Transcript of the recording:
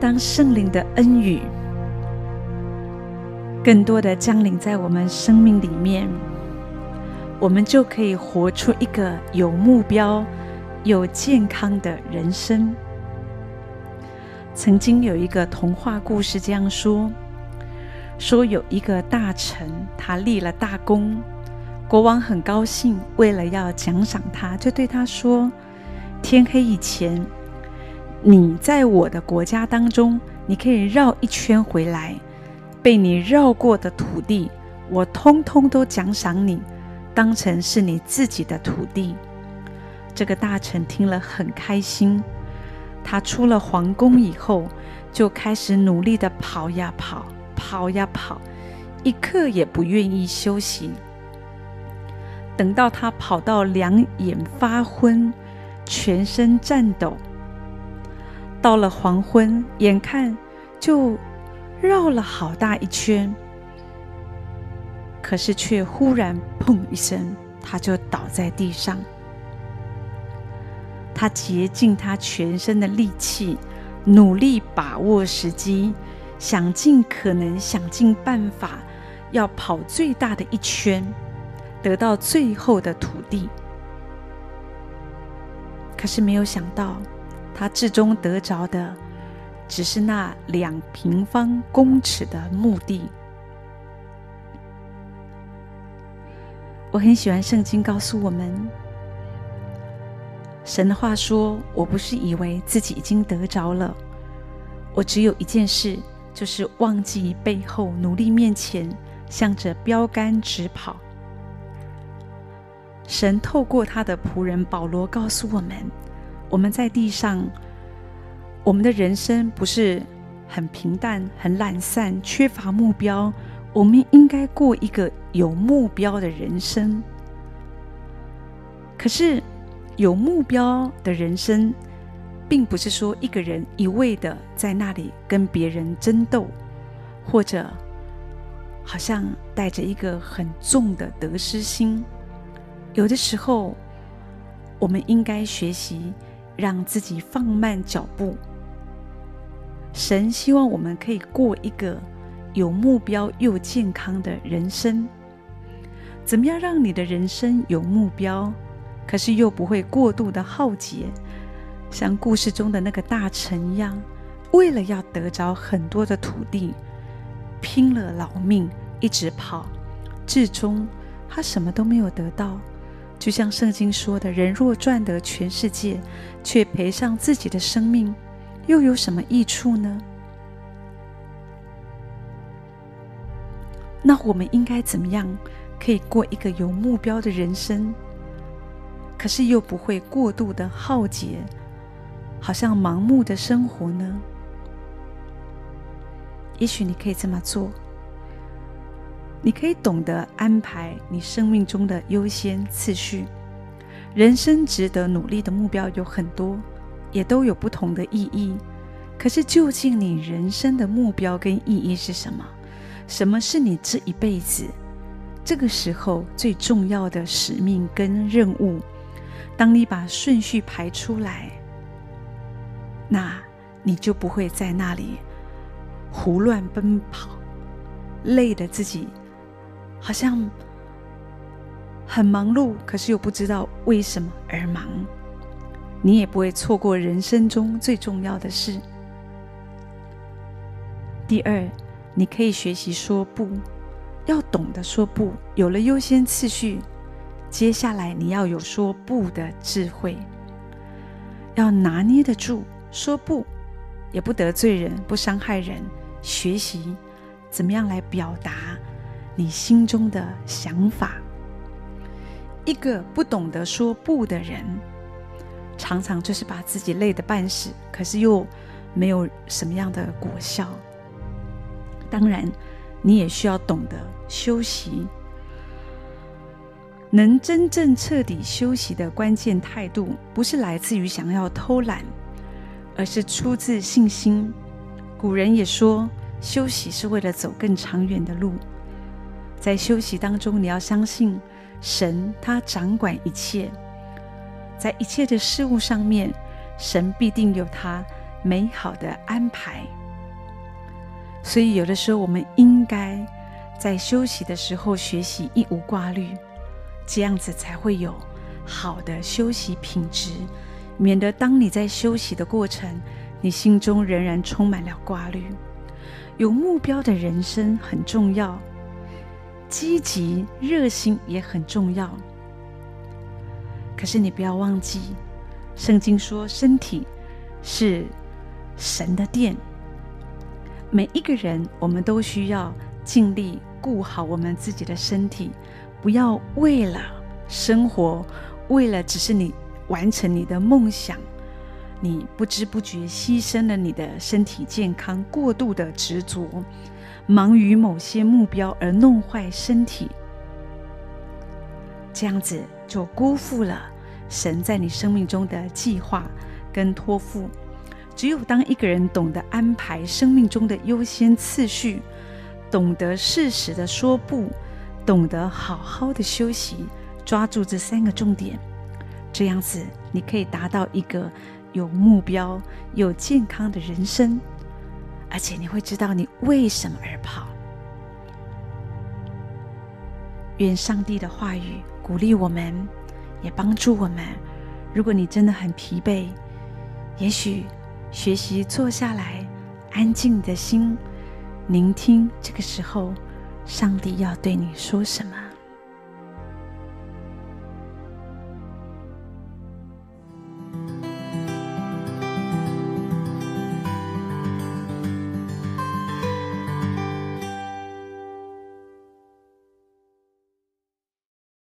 当圣灵的恩雨更多的降临在我们生命里面，我们就可以活出一个有目标、有健康的人生。曾经有一个童话故事这样说：说有一个大臣，他立了大功，国王很高兴，为了要奖赏他，就对他说：“天黑以前。”你在我的国家当中，你可以绕一圈回来，被你绕过的土地，我通通都奖赏你，当成是你自己的土地。这个大臣听了很开心，他出了皇宫以后，就开始努力地跑呀跑，跑呀跑，一刻也不愿意休息。等到他跑到两眼发昏，全身颤抖。到了黄昏，眼看就绕了好大一圈，可是却忽然“砰”一声，他就倒在地上。他竭尽他全身的力气，努力把握时机，想尽可能、想尽办法，要跑最大的一圈，得到最后的土地。可是没有想到。他至终得着的，只是那两平方公尺的墓地。我很喜欢圣经告诉我们，神的话说：“我不是以为自己已经得着了，我只有一件事，就是忘记背后，努力面前，向着标杆直跑。”神透过他的仆人保罗告诉我们。我们在地上，我们的人生不是很平淡、很懒散、缺乏目标。我们应该过一个有目标的人生。可是，有目标的人生，并不是说一个人一味的在那里跟别人争斗，或者好像带着一个很重的得失心。有的时候，我们应该学习。让自己放慢脚步。神希望我们可以过一个有目标又健康的人生。怎么样让你的人生有目标，可是又不会过度的耗竭？像故事中的那个大臣一样，为了要得着很多的土地，拼了老命一直跑，至终他什么都没有得到。就像圣经说的：“人若赚得全世界，却赔上自己的生命，又有什么益处呢？”那我们应该怎么样可以过一个有目标的人生，可是又不会过度的耗竭，好像盲目的生活呢？也许你可以这么做。你可以懂得安排你生命中的优先次序。人生值得努力的目标有很多，也都有不同的意义。可是，究竟你人生的目标跟意义是什么？什么是你这一辈子这个时候最重要的使命跟任务？当你把顺序排出来，那你就不会在那里胡乱奔跑，累得自己。好像很忙碌，可是又不知道为什么而忙。你也不会错过人生中最重要的事。第二，你可以学习说不，要懂得说不。有了优先次序，接下来你要有说不的智慧，要拿捏得住说不，也不得罪人，不伤害人。学习怎么样来表达。你心中的想法，一个不懂得说不的人，常常就是把自己累得半死，可是又没有什么样的果效。当然，你也需要懂得休息。能真正彻底休息的关键态度，不是来自于想要偷懒，而是出自信心。古人也说，休息是为了走更长远的路。在休息当中，你要相信神，他掌管一切，在一切的事物上面，神必定有他美好的安排。所以，有的时候我们应该在休息的时候学习一无挂虑，这样子才会有好的休息品质，免得当你在休息的过程，你心中仍然充满了挂虑。有目标的人生很重要，积极热心也很重要。可是你不要忘记，圣经说身体是神的殿。每一个人，我们都需要尽力顾好我们自己的身体，不要为了生活，为了只是你完成你的梦想。你不知不觉牺牲了你的身体健康，过度的执着，忙于某些目标而弄坏身体，这样子就辜负了神在你生命中的计划跟托付。只有当一个人懂得安排生命中的优先次序，懂得适时的说不，懂得好好的休息，抓住这三个重点，这样子你可以达到一个。有目标、有健康的人生，而且你会知道你为什么而跑。愿上帝的话语鼓励我们，也帮助我们。如果你真的很疲惫，也许学习坐下来，安静你的心，聆听这个时候上帝要对你说什么。